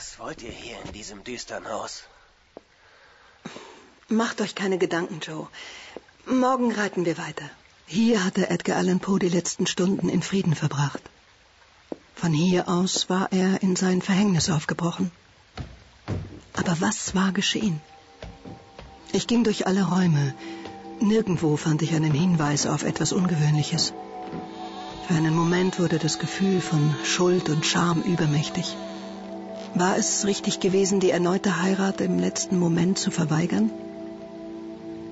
Was wollt ihr hier in diesem düsteren Haus? Macht euch keine Gedanken, Joe. Morgen reiten wir weiter. Hier hatte Edgar Allan Poe die letzten Stunden in Frieden verbracht. Von hier aus war er in sein Verhängnis aufgebrochen. Aber was war geschehen? Ich ging durch alle Räume. Nirgendwo fand ich einen Hinweis auf etwas Ungewöhnliches. Für einen Moment wurde das Gefühl von Schuld und Scham übermächtig. War es richtig gewesen, die erneute Heirat im letzten Moment zu verweigern?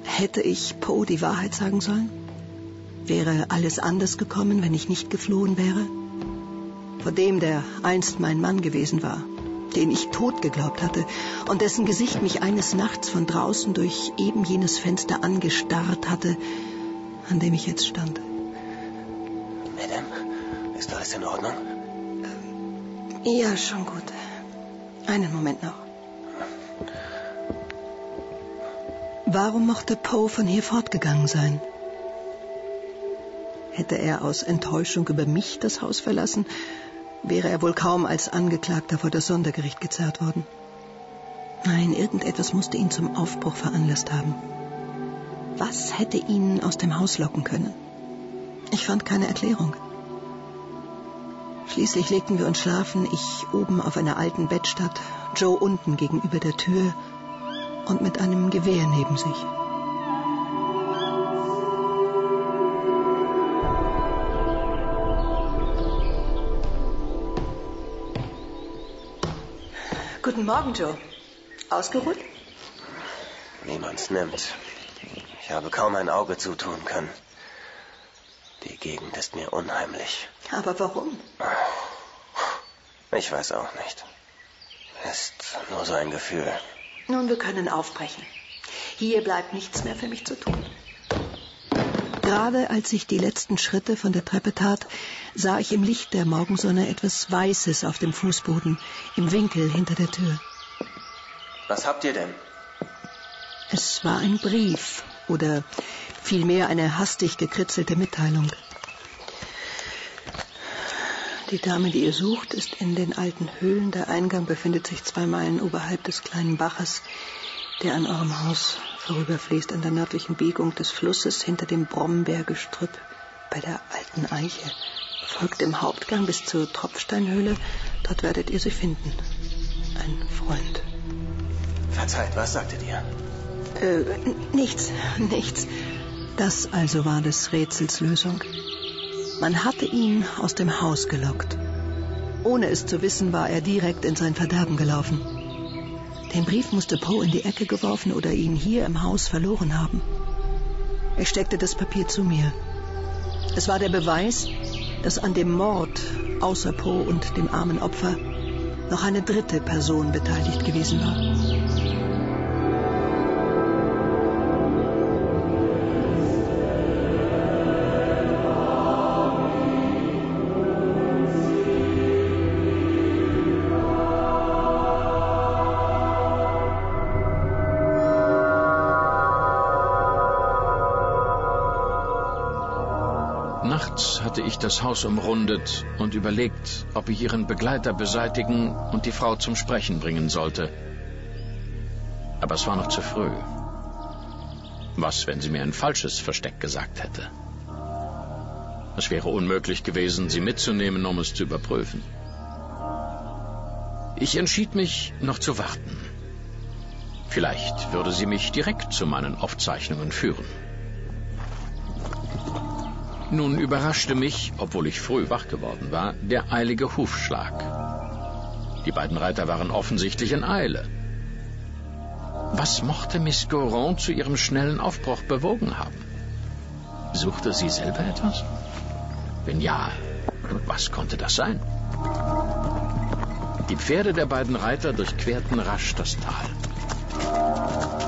Hätte ich Poe die Wahrheit sagen sollen? Wäre alles anders gekommen, wenn ich nicht geflohen wäre? Vor dem, der einst mein Mann gewesen war, den ich tot geglaubt hatte und dessen Gesicht mich eines Nachts von draußen durch eben jenes Fenster angestarrt hatte, an dem ich jetzt stand. Madame, ist alles in Ordnung? Ja, schon gut. Einen Moment noch. Warum mochte Poe von hier fortgegangen sein? Hätte er aus Enttäuschung über mich das Haus verlassen, wäre er wohl kaum als Angeklagter vor das Sondergericht gezerrt worden. Nein, irgendetwas musste ihn zum Aufbruch veranlasst haben. Was hätte ihn aus dem Haus locken können? Ich fand keine Erklärung. Schließlich legten wir uns schlafen, ich oben auf einer alten Bettstatt, Joe unten gegenüber der Tür und mit einem Gewehr neben sich. Guten Morgen, Joe. Ausgeruht? Niemand's nimmt. Ich habe kaum ein Auge zutun können. Die Gegend ist mir unheimlich. Aber warum? Ich weiß auch nicht. Ist nur so ein Gefühl. Nun, wir können aufbrechen. Hier bleibt nichts mehr für mich zu tun. Gerade als ich die letzten Schritte von der Treppe tat, sah ich im Licht der Morgensonne etwas Weißes auf dem Fußboden, im Winkel hinter der Tür. Was habt ihr denn? Es war ein Brief oder vielmehr eine hastig gekritzelte Mitteilung. Die Dame, die ihr sucht, ist in den alten Höhlen. Der Eingang befindet sich zwei Meilen oberhalb des kleinen Baches, der an eurem Haus vorüberfließt, an der nördlichen Biegung des Flusses hinter dem Brombeergestrüpp bei der alten Eiche. Folgt im Hauptgang bis zur Tropfsteinhöhle. Dort werdet ihr sie finden. Ein Freund. Verzeiht, was sagtet ihr? Äh, nichts, nichts. Das also war des Rätsels Lösung. Man hatte ihn aus dem Haus gelockt. Ohne es zu wissen, war er direkt in sein Verderben gelaufen. Den Brief musste Poe in die Ecke geworfen oder ihn hier im Haus verloren haben. Ich steckte das Papier zu mir. Es war der Beweis, dass an dem Mord außer Poe und dem armen Opfer noch eine dritte Person beteiligt gewesen war. Nachts hatte ich das Haus umrundet und überlegt, ob ich ihren Begleiter beseitigen und die Frau zum Sprechen bringen sollte. Aber es war noch zu früh. Was, wenn sie mir ein falsches Versteck gesagt hätte? Es wäre unmöglich gewesen, sie mitzunehmen, um es zu überprüfen. Ich entschied mich, noch zu warten. Vielleicht würde sie mich direkt zu meinen Aufzeichnungen führen. Nun überraschte mich, obwohl ich früh wach geworden war, der eilige Hufschlag. Die beiden Reiter waren offensichtlich in Eile. Was mochte Miss Goron zu ihrem schnellen Aufbruch bewogen haben? Suchte sie selber etwas? Wenn ja, was konnte das sein? Die Pferde der beiden Reiter durchquerten rasch das Tal.